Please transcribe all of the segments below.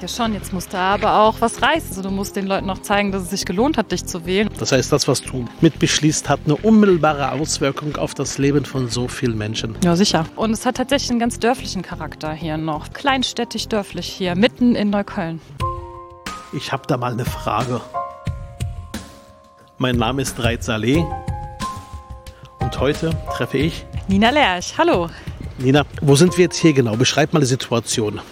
Ja schon, jetzt musst du aber auch was reißen. Also du musst den Leuten auch zeigen, dass es sich gelohnt hat, dich zu wählen. Das heißt, das, was du mitbeschließt, hat eine unmittelbare Auswirkung auf das Leben von so vielen Menschen. Ja, sicher. Und es hat tatsächlich einen ganz dörflichen Charakter hier noch. Kleinstädtisch dörflich hier, mitten in Neukölln. Ich habe da mal eine Frage. Mein Name ist Reit Saleh und heute treffe ich Nina Lerch. Hallo. Nina, wo sind wir jetzt hier genau? Beschreib mal die Situation.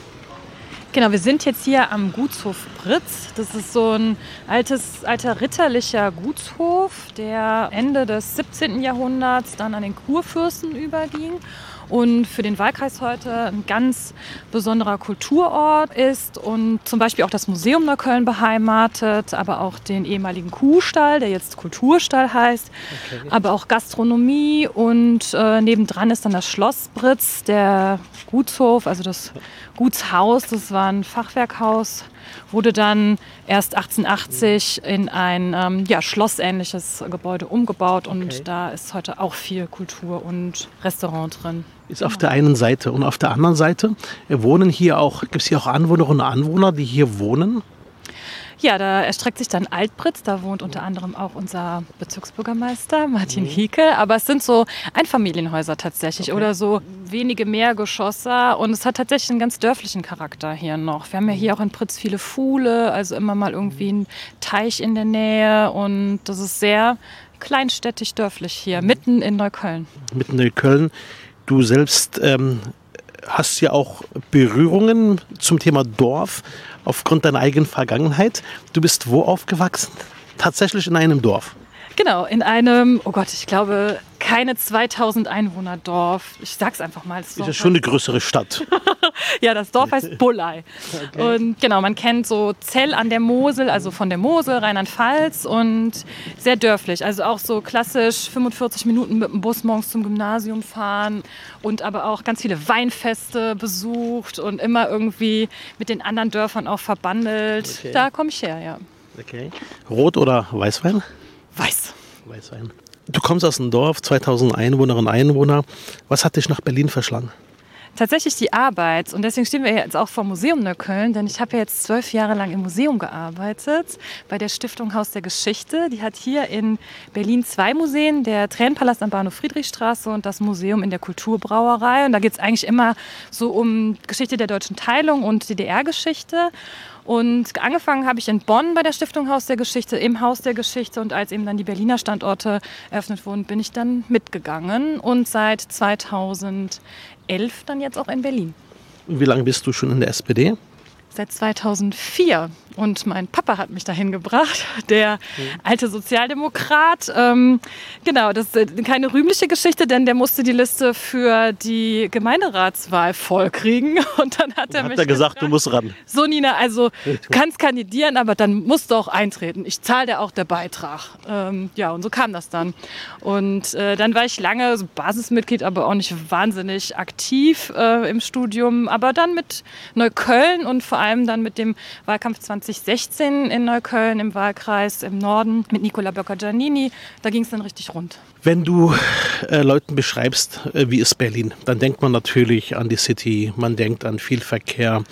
Genau, wir sind jetzt hier am Gutshof Britz. Das ist so ein altes, alter ritterlicher Gutshof, der Ende des 17. Jahrhunderts dann an den Kurfürsten überging und für den Wahlkreis heute ein ganz besonderer Kulturort ist und zum Beispiel auch das Museum Neukölln beheimatet, aber auch den ehemaligen Kuhstall, der jetzt Kulturstall heißt, okay. aber auch Gastronomie und äh, nebendran ist dann das Schloss Britz, der Gutshof, also das Gutshaus, das war ein Fachwerkhaus wurde dann erst 1880 in ein ähm, ja, schlossähnliches Gebäude umgebaut und okay. da ist heute auch viel Kultur und Restaurant drin. Ist auf der einen Seite und auf der anderen Seite wohnen hier auch, gibt es hier auch Anwohnerinnen und Anwohner, die hier wohnen? Ja, da erstreckt sich dann Altbritz. Da wohnt unter anderem auch unser Bezirksbürgermeister Martin mhm. Hieke. Aber es sind so Einfamilienhäuser tatsächlich okay. oder so wenige Mehrgeschosse. Und es hat tatsächlich einen ganz dörflichen Charakter hier noch. Wir haben ja hier auch in Pritz viele Fuhle, also immer mal irgendwie ein Teich in der Nähe. Und das ist sehr kleinstädtisch dörflich hier, mitten in Neukölln. Mitten in Neukölln. Du selbst ähm, hast ja auch Berührungen zum Thema Dorf aufgrund deiner eigenen Vergangenheit. Du bist wo aufgewachsen? Tatsächlich in einem Dorf. Genau, in einem, oh Gott, ich glaube, keine 2000 Einwohner Dorf. Ich sag's einfach mal. Das ist ja schon eine größere Stadt. ja, das Dorf heißt Bullei. Okay. Und genau, man kennt so Zell an der Mosel, also von der Mosel, Rheinland-Pfalz und sehr dörflich. Also auch so klassisch 45 Minuten mit dem Bus morgens zum Gymnasium fahren und aber auch ganz viele Weinfeste besucht und immer irgendwie mit den anderen Dörfern auch verbandelt. Okay. Da komme ich her, ja. Okay. Rot oder Weißwein? Weiß. Weißwein. Du kommst aus einem Dorf, 2000 Einwohnerinnen und Einwohner. Was hat dich nach Berlin verschlagen? Tatsächlich die Arbeit. Und deswegen stehen wir jetzt auch vor Museum Neukölln, denn ich habe ja jetzt zwölf Jahre lang im Museum gearbeitet, bei der Stiftung Haus der Geschichte. Die hat hier in Berlin zwei Museen, der Tränenpalast am Bahnhof Friedrichstraße und das Museum in der Kulturbrauerei. Und da geht es eigentlich immer so um Geschichte der deutschen Teilung und DDR-Geschichte. Und angefangen habe ich in Bonn bei der Stiftung Haus der Geschichte, im Haus der Geschichte. Und als eben dann die Berliner Standorte eröffnet wurden, bin ich dann mitgegangen. Und seit 2011 dann jetzt auch in Berlin. Und wie lange bist du schon in der SPD? seit 2004. Und mein Papa hat mich dahin gebracht, der alte Sozialdemokrat. Ähm, genau, das ist keine rühmliche Geschichte, denn der musste die Liste für die Gemeinderatswahl vollkriegen. Und dann hat er hat mich er gesagt, gefragt, du musst ran. So, Nina, also du kannst kandidieren, aber dann musst du auch eintreten. Ich zahle dir auch der Beitrag. Ähm, ja, und so kam das dann. Und äh, dann war ich lange so Basismitglied, aber auch nicht wahnsinnig aktiv äh, im Studium. Aber dann mit Neukölln und vor allem dann mit dem Wahlkampf 2016 in Neukölln im Wahlkreis im Norden mit Nicola Böcker-Giannini. Da ging es dann richtig rund. Wenn du äh, Leuten beschreibst, äh, wie ist Berlin, dann denkt man natürlich an die City, man denkt an viel Verkehr,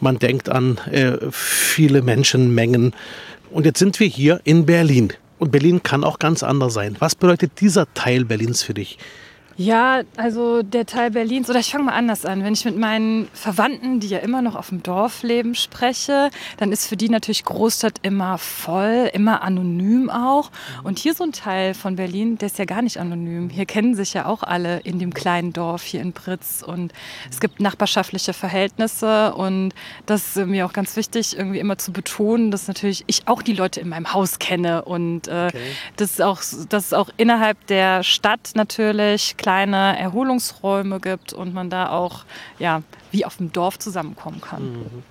man denkt an äh, viele Menschenmengen. Und jetzt sind wir hier in Berlin. Und Berlin kann auch ganz anders sein. Was bedeutet dieser Teil Berlins für dich? Ja, also der Teil Berlins, oder ich fange mal anders an. Wenn ich mit meinen Verwandten, die ja immer noch auf dem Dorf leben, spreche, dann ist für die natürlich Großstadt immer voll, immer anonym auch. Und hier so ein Teil von Berlin, der ist ja gar nicht anonym. Hier kennen sich ja auch alle in dem kleinen Dorf hier in Britz und es gibt nachbarschaftliche Verhältnisse und das ist mir auch ganz wichtig, irgendwie immer zu betonen, dass natürlich ich auch die Leute in meinem Haus kenne und äh, okay. das, ist auch, das ist auch innerhalb der Stadt natürlich kleine Erholungsräume gibt und man da auch ja, wie auf dem Dorf zusammenkommen kann. Mhm.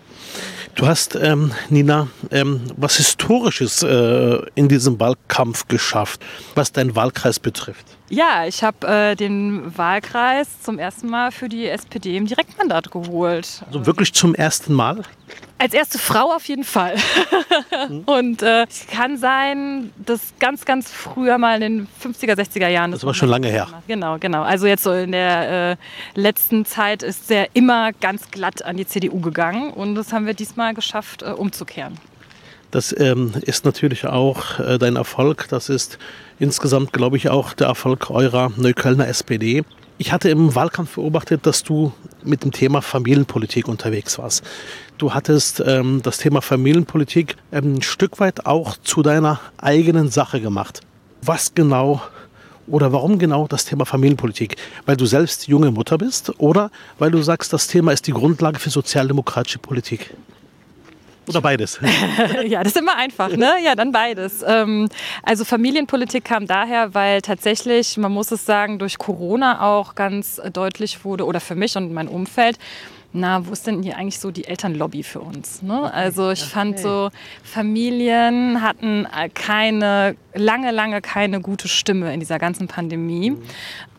Du hast, ähm, Nina, ähm, was Historisches äh, in diesem Wahlkampf geschafft, was deinen Wahlkreis betrifft. Ja, ich habe äh, den Wahlkreis zum ersten Mal für die SPD im Direktmandat geholt. Also wirklich zum ersten Mal? Als erste Frau auf jeden Fall. Mhm. Und äh, es kann sein, dass ganz, ganz früher mal in den 50er, 60er Jahren. Das, war schon lange her. Genau, genau. Also jetzt so in der äh, letzten Zeit ist er immer ganz glatt an die CDU gegangen und das haben wir diesmal geschafft, äh, umzukehren. Das ähm, ist natürlich auch äh, dein Erfolg. Das ist insgesamt, glaube ich, auch der Erfolg eurer Neuköllner SPD. Ich hatte im Wahlkampf beobachtet, dass du mit dem Thema Familienpolitik unterwegs warst. Du hattest ähm, das Thema Familienpolitik ähm, ein Stück weit auch zu deiner eigenen Sache gemacht. Was genau oder warum genau das Thema Familienpolitik? Weil du selbst junge Mutter bist oder weil du sagst, das Thema ist die Grundlage für sozialdemokratische Politik? Oder beides? ja, das ist immer einfach, ne? Ja, dann beides. Ähm, also Familienpolitik kam daher, weil tatsächlich, man muss es sagen, durch Corona auch ganz deutlich wurde, oder für mich und mein Umfeld, na, wo ist denn hier eigentlich so die Elternlobby für uns? Ne? Also ich fand so, Familien hatten äh, keine, lange, lange keine gute Stimme in dieser ganzen Pandemie. Mhm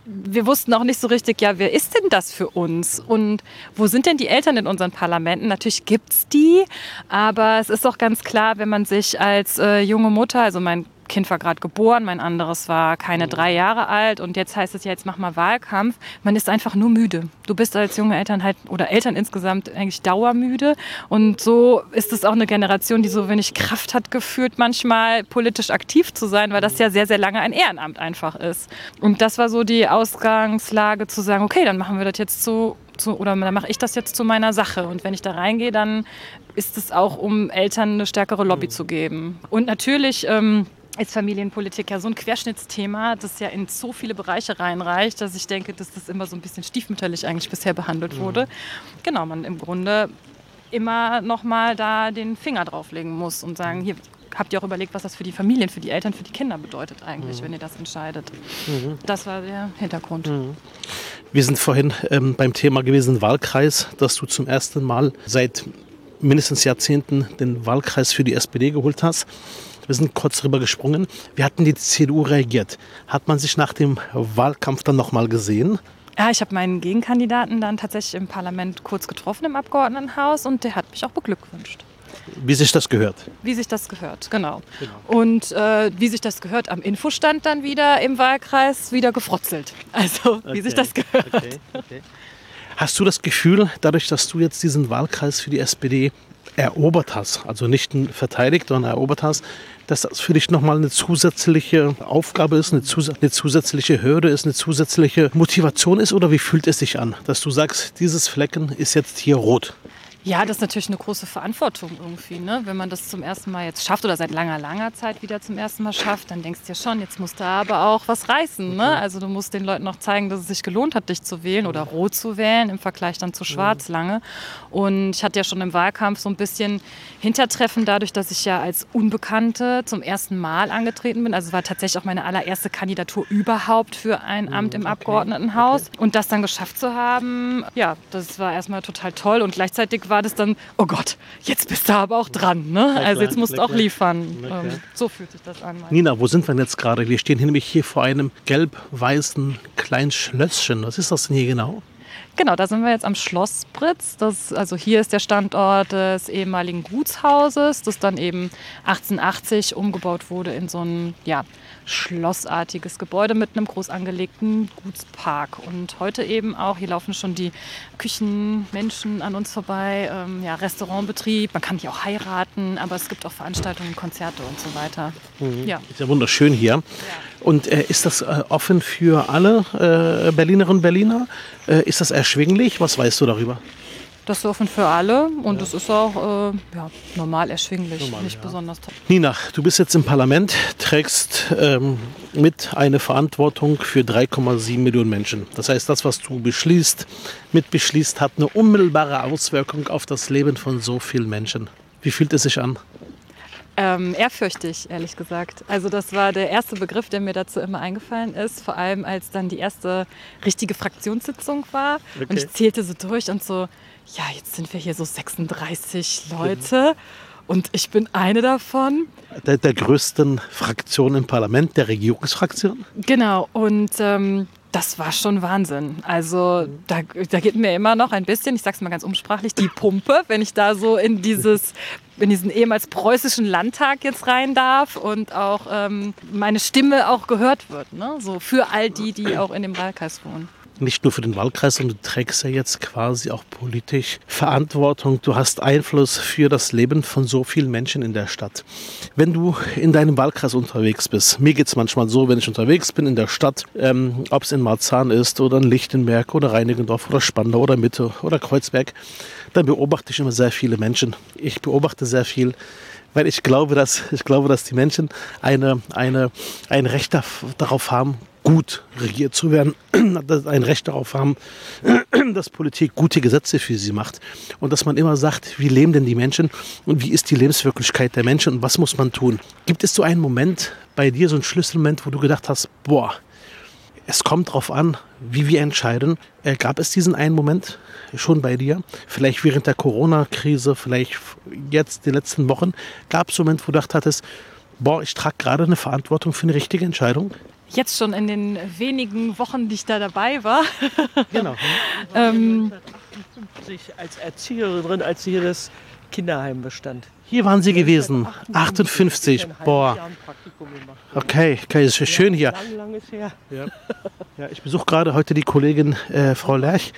wir wussten auch nicht so richtig, ja, wer ist denn das für uns? Und wo sind denn die Eltern in unseren Parlamenten? Natürlich gibt es die, aber es ist doch ganz klar, wenn man sich als äh, junge Mutter, also mein Kind war gerade geboren, mein anderes war keine drei Jahre alt und jetzt heißt es ja, jetzt mach mal Wahlkampf. Man ist einfach nur müde. Du bist als junge Eltern halt oder Eltern insgesamt eigentlich dauermüde und so ist es auch eine Generation, die so wenig Kraft hat gefühlt, manchmal politisch aktiv zu sein, weil das ja sehr, sehr lange ein Ehrenamt einfach ist. Und das war so die Ausgangslage zu sagen, okay, dann machen wir das jetzt so zu, oder dann mache ich das jetzt zu meiner Sache. Und wenn ich da reingehe, dann ist es auch, um Eltern eine stärkere Lobby zu geben. Und natürlich ähm, ist Familienpolitik ja so ein Querschnittsthema, das ja in so viele Bereiche reinreicht, dass ich denke, dass das immer so ein bisschen stiefmütterlich eigentlich bisher behandelt wurde. Mhm. Genau, man im Grunde immer noch mal da den Finger drauflegen muss und sagen, hier habt ihr auch überlegt, was das für die Familien, für die Eltern, für die Kinder bedeutet eigentlich, mhm. wenn ihr das entscheidet. Mhm. Das war der Hintergrund. Mhm. Wir sind vorhin ähm, beim Thema gewesen Wahlkreis, dass du zum ersten Mal seit mindestens Jahrzehnten den Wahlkreis für die SPD geholt hast. Wir sind kurz drüber gesprungen. Wie hat denn die CDU reagiert? Hat man sich nach dem Wahlkampf dann nochmal gesehen? Ja, ich habe meinen Gegenkandidaten dann tatsächlich im Parlament kurz getroffen im Abgeordnetenhaus und der hat mich auch beglückwünscht. Wie sich das gehört. Wie sich das gehört, genau. genau. Und äh, wie sich das gehört, am Infostand dann wieder im Wahlkreis wieder gefrotzelt. Also wie okay. sich das gehört. Okay. Okay. Hast du das Gefühl, dadurch, dass du jetzt diesen Wahlkreis für die SPD erobert hast, also nicht verteidigt, sondern erobert hast, dass das für dich nochmal eine zusätzliche Aufgabe ist, eine, zus eine, zusätzliche Hürde ist, eine zusätzliche Motivation ist? Oder wie fühlt es sich an, dass du sagst, dieses Flecken ist jetzt hier rot? Ja, das ist natürlich eine große Verantwortung irgendwie. Ne? Wenn man das zum ersten Mal jetzt schafft oder seit langer, langer Zeit wieder zum ersten Mal schafft, dann denkst du ja schon, jetzt musst du aber auch was reißen. Ne? Also du musst den Leuten auch zeigen, dass es sich gelohnt hat, dich zu wählen oder rot zu wählen im Vergleich dann zu schwarz lange. Und ich hatte ja schon im Wahlkampf so ein bisschen Hintertreffen dadurch, dass ich ja als Unbekannte zum ersten Mal angetreten bin. Also es war tatsächlich auch meine allererste Kandidatur überhaupt für ein Amt im okay. Abgeordnetenhaus. Und das dann geschafft zu haben, ja, das war erstmal total toll. Und gleichzeitig war das dann, oh Gott, jetzt bist du aber auch dran. Ne? Also jetzt musst du auch liefern. Ähm, so fühlt sich das an. Nina, wo sind wir jetzt gerade? Wir stehen nämlich hier vor einem gelb-weißen kleinen Schlösschen. Was ist das denn hier genau? Genau, da sind wir jetzt am Schloss Britz. Das, also hier ist der Standort des ehemaligen Gutshauses, das dann eben 1880 umgebaut wurde in so ein ja, schlossartiges Gebäude mit einem groß angelegten Gutspark. Und heute eben auch, hier laufen schon die Küchenmenschen an uns vorbei, ähm, ja, Restaurantbetrieb, man kann hier auch heiraten, aber es gibt auch Veranstaltungen, Konzerte und so weiter. Mhm. Ja. Ist ja wunderschön hier. Ja. Und äh, ist das äh, offen für alle äh, Berlinerinnen und Berliner? Äh, ist das erschwinglich? Was weißt du darüber? Das ist offen für alle und es ja. ist auch äh, ja, normal erschwinglich, normal, nicht ja. besonders toll. Nina, du bist jetzt im Parlament, trägst ähm, mit eine Verantwortung für 3,7 Millionen Menschen. Das heißt, das, was du beschließt, mitbeschließt, hat eine unmittelbare Auswirkung auf das Leben von so vielen Menschen. Wie fühlt es sich an? Ähm, ehrfürchtig, ehrlich gesagt. Also das war der erste Begriff, der mir dazu immer eingefallen ist, vor allem als dann die erste richtige Fraktionssitzung war. Okay. Und ich zählte so durch und so, ja, jetzt sind wir hier so 36 Leute. Und ich bin eine davon. Der, der größten Fraktion im Parlament, der Regierungsfraktion? Genau. Und ähm, das war schon Wahnsinn. Also da, da geht mir immer noch ein bisschen, ich sag's mal ganz umsprachlich, die Pumpe, wenn ich da so in dieses in diesen ehemals preußischen Landtag jetzt rein darf und auch ähm, meine Stimme auch gehört wird. Ne? So für all die, die auch in dem Wahlkreis wohnen nicht nur für den Wahlkreis, sondern du trägst ja jetzt quasi auch politisch Verantwortung. Du hast Einfluss für das Leben von so vielen Menschen in der Stadt. Wenn du in deinem Wahlkreis unterwegs bist, mir geht es manchmal so, wenn ich unterwegs bin in der Stadt, ähm, ob es in Marzahn ist oder in Lichtenberg oder Reinigendorf oder Spandau oder Mitte oder Kreuzberg, dann beobachte ich immer sehr viele Menschen. Ich beobachte sehr viel weil ich glaube, dass, ich glaube, dass die Menschen eine, eine, ein Recht darauf haben, gut regiert zu werden, ein Recht darauf haben, dass Politik gute Gesetze für sie macht und dass man immer sagt, wie leben denn die Menschen und wie ist die Lebenswirklichkeit der Menschen und was muss man tun. Gibt es so einen Moment bei dir, so einen Schlüsselmoment, wo du gedacht hast, boah, es kommt darauf an, wie wir entscheiden. Äh, gab es diesen einen Moment schon bei dir? Vielleicht während der Corona-Krise, vielleicht jetzt die letzten Wochen. Gab es einen Moment, wo du gedacht hattest, boah, ich trage gerade eine Verantwortung für eine richtige Entscheidung? Jetzt schon in den wenigen Wochen, die ich da dabei war. genau. ähm, als Erzieherin drin, als hier das Kinderheim bestand. Hier waren Sie gewesen, 58. Boah. Okay, okay, ist schön hier. Ja. Ja, ich besuche gerade heute die Kollegin äh, Frau Lerch.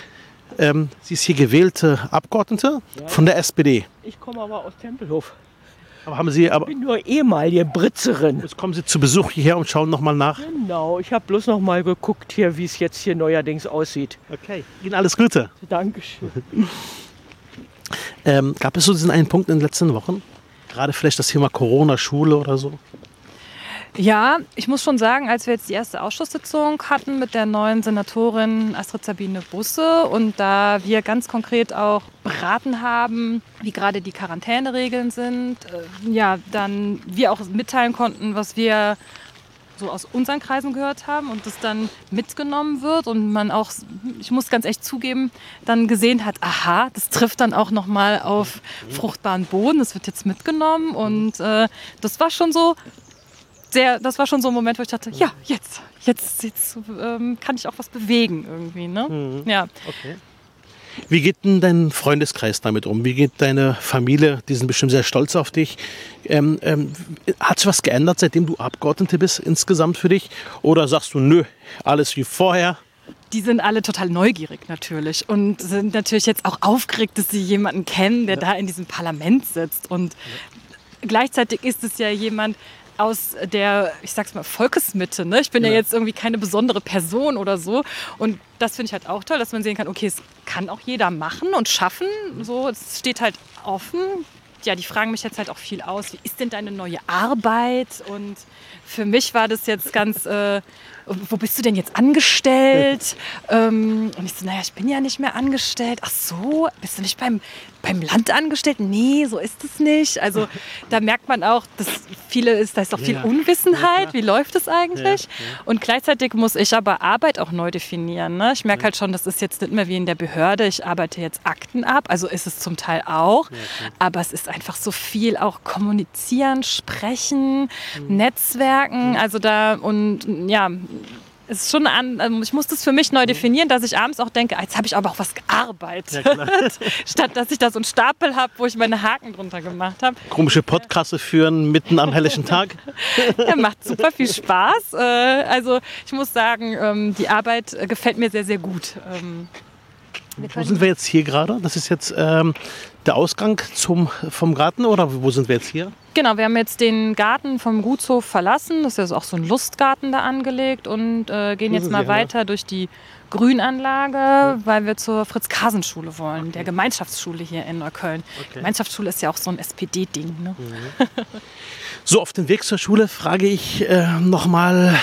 Ähm, sie ist hier gewählte Abgeordnete von der SPD. Ich komme aber aus Tempelhof. Aber haben Sie aber. Ich bin nur ehemalige Britzerin. Jetzt kommen Sie zu Besuch hierher und schauen nochmal nach. Genau, ich habe bloß noch mal geguckt hier, wie es jetzt hier neuerdings aussieht. Okay, Ihnen alles Gute. Dankeschön. ähm, gab es so diesen einen Punkt in den letzten Wochen? Gerade vielleicht das Thema Corona, Schule oder so? Ja, ich muss schon sagen, als wir jetzt die erste Ausschusssitzung hatten mit der neuen Senatorin Astrid Sabine Busse und da wir ganz konkret auch beraten haben, wie gerade die Quarantäneregeln sind, äh, ja, dann wir auch mitteilen konnten, was wir so aus unseren Kreisen gehört haben und das dann mitgenommen wird und man auch, ich muss ganz echt zugeben, dann gesehen hat, aha, das trifft dann auch nochmal auf fruchtbaren Boden, das wird jetzt mitgenommen und äh, das war schon so, sehr, das war schon so ein Moment, wo ich dachte, ja, jetzt, jetzt, jetzt ähm, kann ich auch was bewegen irgendwie. Ne? Mhm. Ja. Okay. Wie geht denn dein Freundeskreis damit um? Wie geht deine Familie? Die sind bestimmt sehr stolz auf dich. Ähm, ähm, hat sich was geändert, seitdem du Abgeordnete bist insgesamt für dich? Oder sagst du, nö, alles wie vorher? Die sind alle total neugierig natürlich und sind natürlich jetzt auch aufgeregt, dass sie jemanden kennen, der ja. da in diesem Parlament sitzt. Und ja. gleichzeitig ist es ja jemand, aus der, ich sag's mal, Volkesmitte. Ne? Ich bin ja. ja. jetzt irgendwie keine besondere Person oder so. Und das finde ich halt auch toll, dass man sehen kann, okay, es kann auch jeder machen und schaffen. So, es steht halt offen. Ja, die fragen mich jetzt halt auch viel aus. Wie ist denn deine neue Arbeit? Und für mich war das jetzt ganz, äh, wo bist du denn jetzt angestellt? ähm, und ich so, naja, ich bin ja nicht mehr angestellt. Ach so, bist du nicht beim, beim Land angestellt? Nee, so ist es nicht. Also da merkt man auch, dass viele ist, da ist auch viel ja. Unwissenheit. Wie läuft es eigentlich? Ja, ja. Und gleichzeitig muss ich aber Arbeit auch neu definieren. Ne? Ich merke halt schon, das ist jetzt nicht mehr wie in der Behörde. Ich arbeite jetzt Akten ab. Also ist es zum Teil auch. Aber es ist einfach so viel auch kommunizieren, sprechen, mhm. Netzwerken. Also da und ja, es ist schon an, also ich muss das für mich neu mhm. definieren, dass ich abends auch denke, jetzt habe ich aber auch was gearbeitet. Ja, Statt dass ich da so einen Stapel habe, wo ich meine Haken drunter gemacht habe. Komische Podcasts führen mitten am helllichen Tag. ja, macht super viel Spaß. Äh, also ich muss sagen, ähm, die Arbeit äh, gefällt mir sehr, sehr gut. Ähm, wo sind wir jetzt hier gerade? Das ist jetzt ähm, der Ausgang zum, vom Garten oder wo sind wir jetzt hier? Genau, wir haben jetzt den Garten vom Gutshof verlassen. Das ist ja auch so ein Lustgarten da angelegt und äh, gehen jetzt mal weiter ja. durch die Grünanlage, weil wir zur Fritz-Kasen-Schule wollen, okay. der Gemeinschaftsschule hier in Neukölln. Okay. Gemeinschaftsschule ist ja auch so ein SPD-Ding. Ne? Mhm. So, auf dem Weg zur Schule frage ich äh, nochmal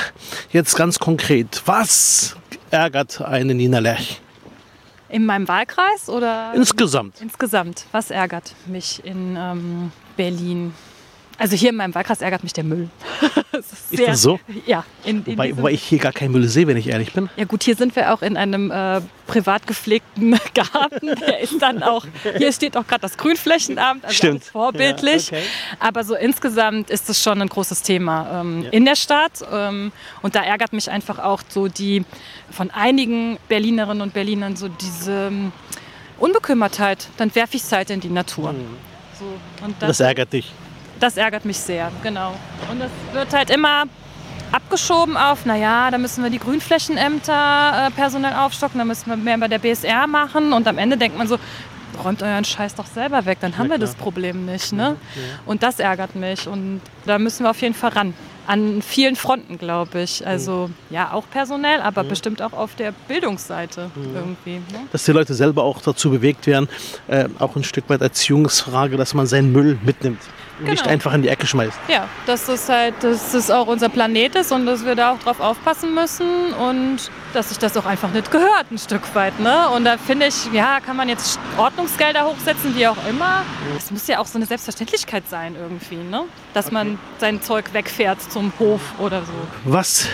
jetzt ganz konkret, was ärgert eine Nina Lerch? In meinem Wahlkreis oder? Insgesamt. Insgesamt. Was ärgert mich in ähm, Berlin? Also hier in meinem Wahlkreis ärgert mich der Müll. das ist, ist, das so? Ja. In, in wobei, wobei, ich hier gar keinen Müll sehe, wenn ich ehrlich bin. Ja gut, hier sind wir auch in einem äh, privat gepflegten Garten. Der ist dann auch, hier steht auch gerade das Grünflächenamt, also Stimmt. vorbildlich. Ja, okay. Aber so insgesamt ist es schon ein großes Thema ähm, ja. in der Stadt. Ähm, und da ärgert mich einfach auch so die von einigen Berlinerinnen und Berlinern so diese ähm, Unbekümmertheit. Dann werfe ich es halt in die Natur. Mhm. So, das, das ärgert dich? Das ärgert mich sehr, genau. Und es wird halt immer abgeschoben auf, naja, da müssen wir die Grünflächenämter äh, personell aufstocken, da müssen wir mehr bei der BSR machen. Und am Ende denkt man so, räumt euren Scheiß doch selber weg, dann haben ja, wir das Problem nicht. Ne? Ja. Und das ärgert mich. Und da müssen wir auf jeden Fall ran. An vielen Fronten, glaube ich. Also mhm. ja, auch personell, aber mhm. bestimmt auch auf der Bildungsseite mhm. irgendwie. Ne? Dass die Leute selber auch dazu bewegt werden, äh, auch ein Stück weit Erziehungsfrage, dass man seinen Müll mitnimmt genau. nicht einfach in die Ecke schmeißt. Ja, dass das halt, dass das auch unser Planet ist und dass wir da auch drauf aufpassen müssen und dass sich das auch einfach nicht gehört, ein Stück weit. Ne? Und da finde ich, ja, kann man jetzt Ordnungsgelder hochsetzen, wie auch immer. Es muss ja auch so eine Selbstverständlichkeit sein irgendwie, ne? dass okay. man sein Zeug wegfährt zum Hof oder so. Was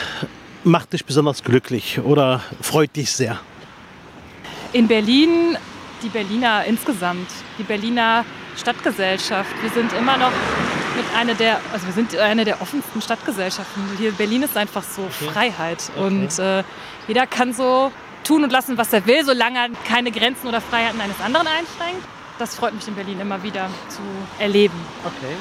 macht dich besonders glücklich oder freut dich sehr? In Berlin, die Berliner insgesamt, die Berliner Stadtgesellschaft. Wir sind immer noch mit einer der, also wir sind eine der offensten Stadtgesellschaften. Hier in Berlin ist einfach so okay. Freiheit okay. und äh, jeder kann so tun und lassen, was er will, solange er keine Grenzen oder Freiheiten eines anderen einschränkt. Das freut mich in Berlin immer wieder zu erleben. Okay.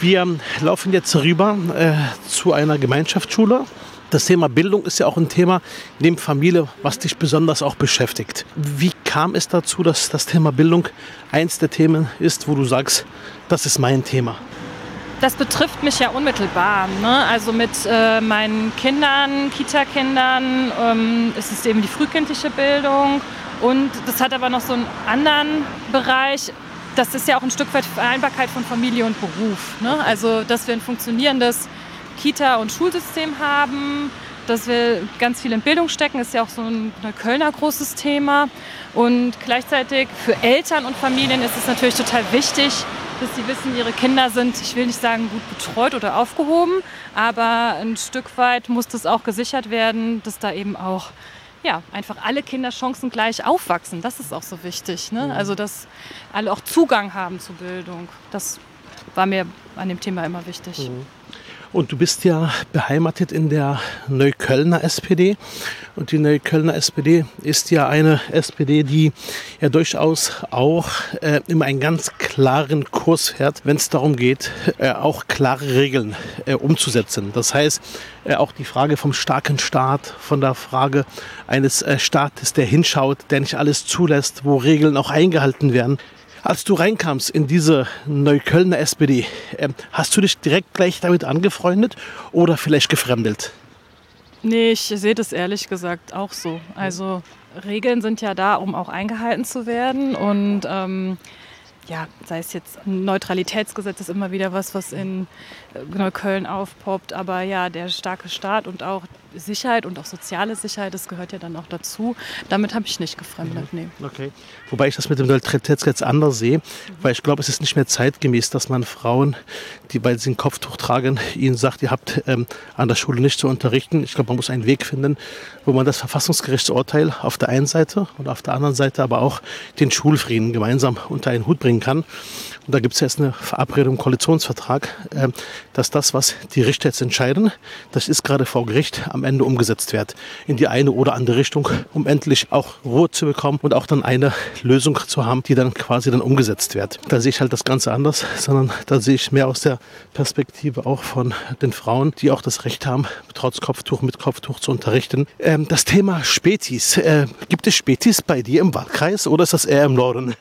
Wir laufen jetzt rüber äh, zu einer Gemeinschaftsschule das Thema Bildung ist ja auch ein Thema neben Familie, was dich besonders auch beschäftigt. Wie kam es dazu, dass das Thema Bildung eins der Themen ist, wo du sagst, das ist mein Thema? Das betrifft mich ja unmittelbar. Ne? Also mit äh, meinen Kindern, Kita-Kindern, ähm, ist es eben die frühkindliche Bildung. Und das hat aber noch so einen anderen Bereich. Das ist ja auch ein Stück weit Vereinbarkeit von Familie und Beruf. Ne? Also, dass wir ein funktionierendes Kita- und Schulsystem haben, dass wir ganz viel in Bildung stecken, ist ja auch so ein Kölner großes Thema. Und gleichzeitig für Eltern und Familien ist es natürlich total wichtig, dass sie wissen, ihre Kinder sind, ich will nicht sagen gut betreut oder aufgehoben, aber ein Stück weit muss das auch gesichert werden, dass da eben auch ja, einfach alle Kinder chancengleich aufwachsen. Das ist auch so wichtig. Ne? Mhm. Also, dass alle auch Zugang haben zu Bildung. Das war mir an dem Thema immer wichtig. Mhm. Und du bist ja beheimatet in der Neuköllner SPD. Und die Neuköllner SPD ist ja eine SPD, die ja durchaus auch äh, immer einen ganz klaren Kurs fährt, wenn es darum geht, äh, auch klare Regeln äh, umzusetzen. Das heißt, äh, auch die Frage vom starken Staat, von der Frage eines äh, Staates, der hinschaut, der nicht alles zulässt, wo Regeln auch eingehalten werden. Als du reinkamst in diese Neuköllner SPD, äh, hast du dich direkt gleich damit angefreundet oder vielleicht gefremdelt? Nee, ich sehe das ehrlich gesagt auch so. Also Regeln sind ja da, um auch eingehalten zu werden. Und ähm, ja, sei es jetzt Neutralitätsgesetz ist immer wieder was, was in Neukölln aufpoppt. Aber ja, der starke Staat und auch Sicherheit und auch soziale Sicherheit, das gehört ja dann auch dazu. Damit habe ich nicht gefremdet, mhm. nee. Okay. Wobei ich das mit dem Neutralitätsgesetz anders sehe, mhm. weil ich glaube, es ist nicht mehr zeitgemäß, dass man Frauen, die weil sie ein Kopftuch tragen, ihnen sagt, ihr habt ähm, an der Schule nicht zu unterrichten. Ich glaube, man muss einen Weg finden, wo man das Verfassungsgerichtsurteil auf der einen Seite und auf der anderen Seite aber auch den Schulfrieden gemeinsam unter einen Hut bringen kann. Und da gibt es jetzt eine Verabredung im Koalitionsvertrag, äh, dass das, was die Richter jetzt entscheiden, das ist gerade vor Gericht, am Ende umgesetzt wird. In die eine oder andere Richtung, um endlich auch Ruhe zu bekommen und auch dann eine Lösung zu haben, die dann quasi dann umgesetzt wird. Da sehe ich halt das Ganze anders, sondern da sehe ich mehr aus der Perspektive auch von den Frauen, die auch das Recht haben, trotz Kopftuch, mit Kopftuch zu unterrichten. Ähm, das Thema Spätis. Äh, gibt es Spätis bei dir im Wahlkreis oder ist das eher im Norden?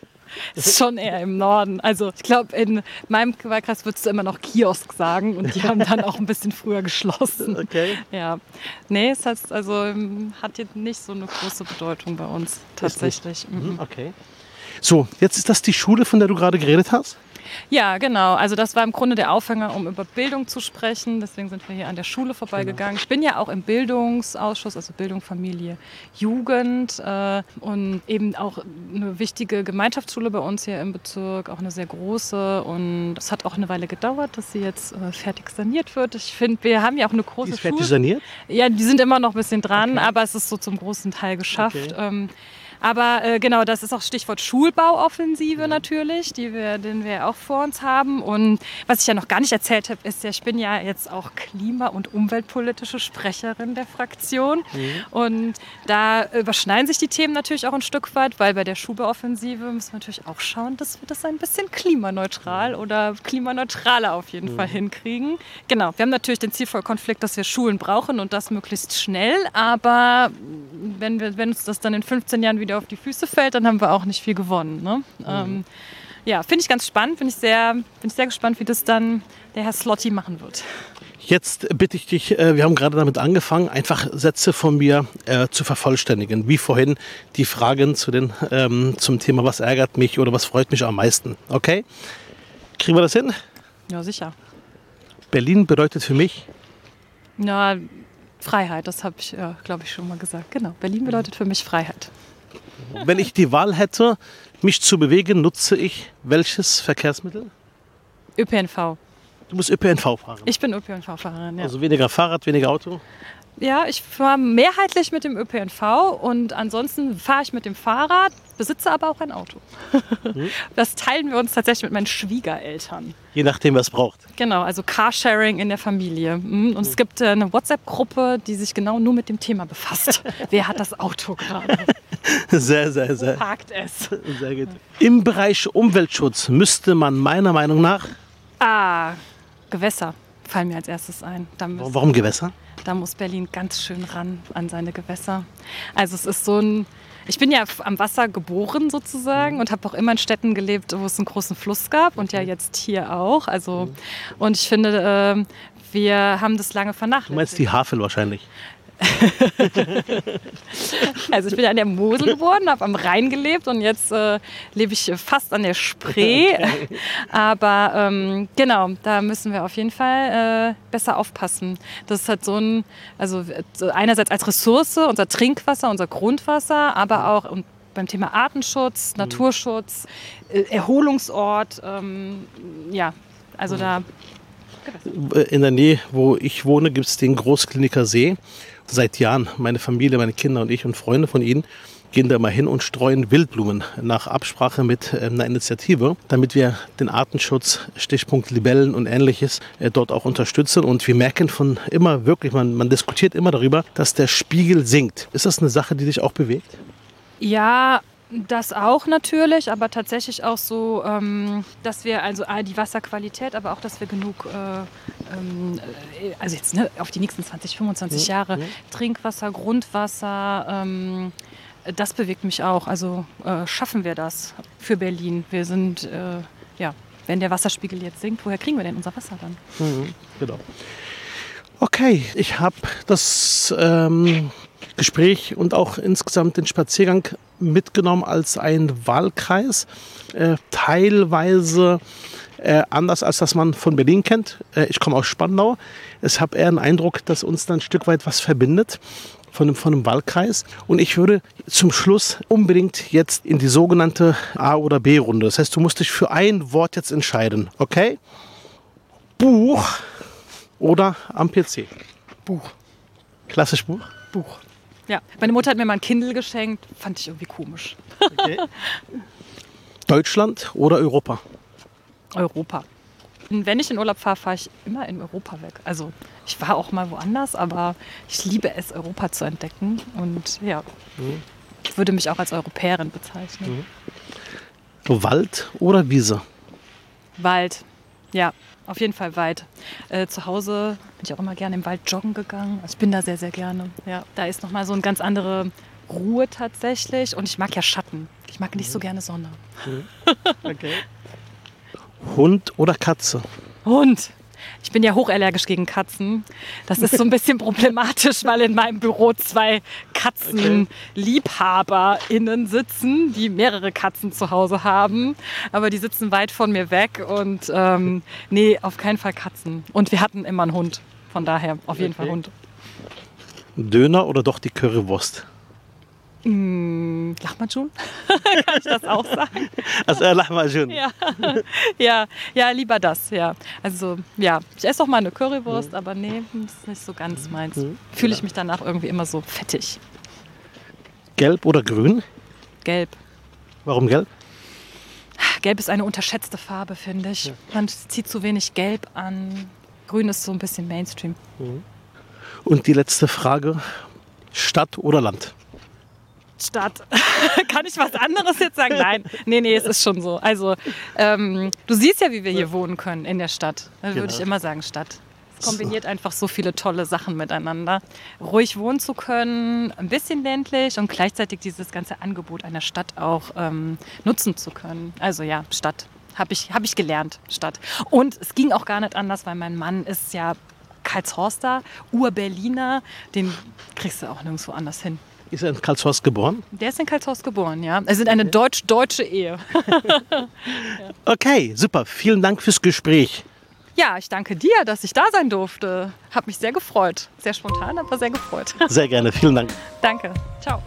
Ist schon eher im Norden. Also ich glaube, in meinem Wahlkreis würdest du immer noch Kiosk sagen und die haben dann auch ein bisschen früher geschlossen. Okay. Ja. Nee, es heißt, also, ähm, hat jetzt nicht so eine große Bedeutung bei uns tatsächlich. Mhm. Okay. So, jetzt ist das die Schule, von der du gerade geredet hast? Ja, genau. Also das war im Grunde der Aufhänger, um über Bildung zu sprechen. Deswegen sind wir hier an der Schule vorbeigegangen. Genau. Ich bin ja auch im Bildungsausschuss, also Bildung, Familie, Jugend äh, und eben auch eine wichtige Gemeinschaftsschule bei uns hier im Bezirk, auch eine sehr große. Und es hat auch eine Weile gedauert, dass sie jetzt äh, fertig saniert wird. Ich finde, wir haben ja auch eine große die ist fertig saniert? Ja, die sind immer noch ein bisschen dran, okay. aber es ist so zum großen Teil geschafft. Okay. Ähm, aber äh, genau, das ist auch Stichwort Schulbauoffensive natürlich, die wir, den wir auch vor uns haben. Und was ich ja noch gar nicht erzählt habe, ist ja, ich bin ja jetzt auch klima- und umweltpolitische Sprecherin der Fraktion. Mhm. Und da überschneiden sich die Themen natürlich auch ein Stück weit, weil bei der Schulbauoffensive müssen wir natürlich auch schauen, dass wir das ein bisschen klimaneutral oder klimaneutraler auf jeden mhm. Fall hinkriegen. Genau, wir haben natürlich den Zielvollkonflikt, dass wir Schulen brauchen und das möglichst schnell. Aber wenn, wir, wenn uns das dann in 15 Jahren wieder wieder auf die Füße fällt, dann haben wir auch nicht viel gewonnen. Ne? Mhm. Ähm, ja, finde ich ganz spannend. Bin ich, sehr, bin ich sehr gespannt, wie das dann der Herr Slotti machen wird. Jetzt bitte ich dich, äh, wir haben gerade damit angefangen, einfach Sätze von mir äh, zu vervollständigen. Wie vorhin die Fragen zu den, ähm, zum Thema, was ärgert mich oder was freut mich am meisten. Okay? Kriegen wir das hin? Ja, sicher. Berlin bedeutet für mich? Na, Freiheit, das habe ich, ja, glaube ich, schon mal gesagt. Genau, Berlin bedeutet für mich Freiheit. Wenn ich die Wahl hätte, mich zu bewegen, nutze ich welches Verkehrsmittel? ÖPNV. Du musst ÖPNV fahren. Ich bin ÖPNV-Fahrerin, ja. Also weniger Fahrrad, weniger Auto? Ja, ich fahre mehrheitlich mit dem ÖPNV und ansonsten fahre ich mit dem Fahrrad, besitze aber auch ein Auto. Mhm. Das teilen wir uns tatsächlich mit meinen Schwiegereltern. Je nachdem, was braucht. Genau, also Carsharing in der Familie. Mhm. Und es gibt äh, eine WhatsApp-Gruppe, die sich genau nur mit dem Thema befasst. Wer hat das Auto gerade? Sehr, sehr, sehr. Wo parkt es? Sehr gut. Im Bereich Umweltschutz müsste man meiner Meinung nach... Ah, Gewässer fallen mir als erstes ein. Warum Gewässer? Da muss Berlin ganz schön ran an seine Gewässer. Also es ist so ein, ich bin ja am Wasser geboren sozusagen mhm. und habe auch immer in Städten gelebt, wo es einen großen Fluss gab und ja jetzt hier auch. Also mhm. und ich finde, äh, wir haben das lange vernachlässigt. Du meinst die Havel wahrscheinlich? also ich bin an der Mosel geboren, habe am Rhein gelebt und jetzt äh, lebe ich fast an der Spree. Okay. Aber ähm, genau, da müssen wir auf jeden Fall äh, besser aufpassen. Das ist halt so ein, also einerseits als Ressource, unser Trinkwasser, unser Grundwasser, aber auch und beim Thema Artenschutz, mhm. Naturschutz, äh, Erholungsort, ähm, ja, also mhm. da in der Nähe, wo ich wohne, gibt es den Großkliniker See seit Jahren. Meine Familie, meine Kinder und ich und Freunde von ihnen gehen da mal hin und streuen Wildblumen nach Absprache mit äh, einer Initiative, damit wir den Artenschutz, Stichpunkt Libellen und ähnliches, äh, dort auch unterstützen. Und wir merken von immer wirklich, man, man diskutiert immer darüber, dass der Spiegel sinkt. Ist das eine Sache, die dich auch bewegt? Ja, das auch natürlich, aber tatsächlich auch so, ähm, dass wir also die Wasserqualität, aber auch, dass wir genug, äh, ähm, äh, also jetzt ne, auf die nächsten 20, 25 Jahre, ja. Trinkwasser, Grundwasser, ähm, das bewegt mich auch. Also äh, schaffen wir das für Berlin. Wir sind, ja, wenn der Wasserspiegel jetzt sinkt, woher kriegen wir denn unser Wasser dann? Mhm, genau. Okay, ich habe das ähm, Gespräch und auch insgesamt den Spaziergang mitgenommen als ein Wahlkreis. Äh, teilweise äh, anders als das man von Berlin kennt. Äh, ich komme aus Spandau. Ich habe eher den Eindruck, dass uns da ein Stück weit was verbindet von einem, von einem Wahlkreis. Und ich würde zum Schluss unbedingt jetzt in die sogenannte A- oder B-Runde. Das heißt, du musst dich für ein Wort jetzt entscheiden. Okay? Buch oder am PC? Buch. Klassisch Buch? Buch. Ja, meine Mutter hat mir mal ein Kindle geschenkt, fand ich irgendwie komisch. Okay. Deutschland oder Europa? Europa. Wenn ich in Urlaub fahre, fahre ich immer in Europa weg. Also ich war auch mal woanders, aber ich liebe es, Europa zu entdecken. Und ja, mhm. ich würde mich auch als Europäerin bezeichnen. Mhm. Wald oder Wiese? Wald, ja auf jeden Fall weit. Äh, zu Hause bin ich auch immer gerne im Wald joggen gegangen. Also ich bin da sehr, sehr gerne. Ja, da ist nochmal so eine ganz andere Ruhe tatsächlich. Und ich mag ja Schatten. Ich mag nicht so gerne Sonne. Okay. Hund oder Katze? Hund. Ich bin ja hochallergisch gegen Katzen. Das ist so ein bisschen problematisch, weil in meinem Büro zwei KatzenliebhaberInnen sitzen, die mehrere Katzen zu Hause haben. Aber die sitzen weit von mir weg und ähm, nee, auf keinen Fall Katzen. Und wir hatten immer einen Hund. Von daher auf jeden okay. Fall Hund. Döner oder doch die Currywurst? Mm, Lahmacun? Kann ich das auch sagen? Also äh, Lahmacun. Ja. ja, ja, lieber das, ja. Also ja, ich esse auch mal eine Currywurst, mhm. aber nee, das ist nicht so ganz meins. Mhm. Fühle ich mich danach irgendwie immer so fettig. Gelb oder grün? Gelb. Warum gelb? Gelb ist eine unterschätzte Farbe, finde ich. Ja. Man zieht zu wenig Gelb an. Grün ist so ein bisschen Mainstream. Mhm. Und die letzte Frage: Stadt oder Land? Stadt. Kann ich was anderes jetzt sagen? Nein, nee, nee, es ist schon so. Also, ähm, du siehst ja, wie wir hier wohnen können in der Stadt. Da würde ich genau. immer sagen Stadt. Es kombiniert einfach so viele tolle Sachen miteinander. Ruhig wohnen zu können, ein bisschen ländlich und gleichzeitig dieses ganze Angebot einer Stadt auch ähm, nutzen zu können. Also ja, Stadt. Habe ich, hab ich gelernt, Stadt. Und es ging auch gar nicht anders, weil mein Mann ist ja Karlshorster, Ur-Berliner. Den kriegst du auch nirgendwo anders hin. Ist er in Karlshorst geboren? Der ist in Karlshorst geboren, ja. Es sind eine deutsch-deutsche Ehe. ja. Okay, super. Vielen Dank fürs Gespräch. Ja, ich danke dir, dass ich da sein durfte. Hab mich sehr gefreut. Sehr spontan, aber sehr gefreut. Sehr gerne. Vielen Dank. Danke. Ciao.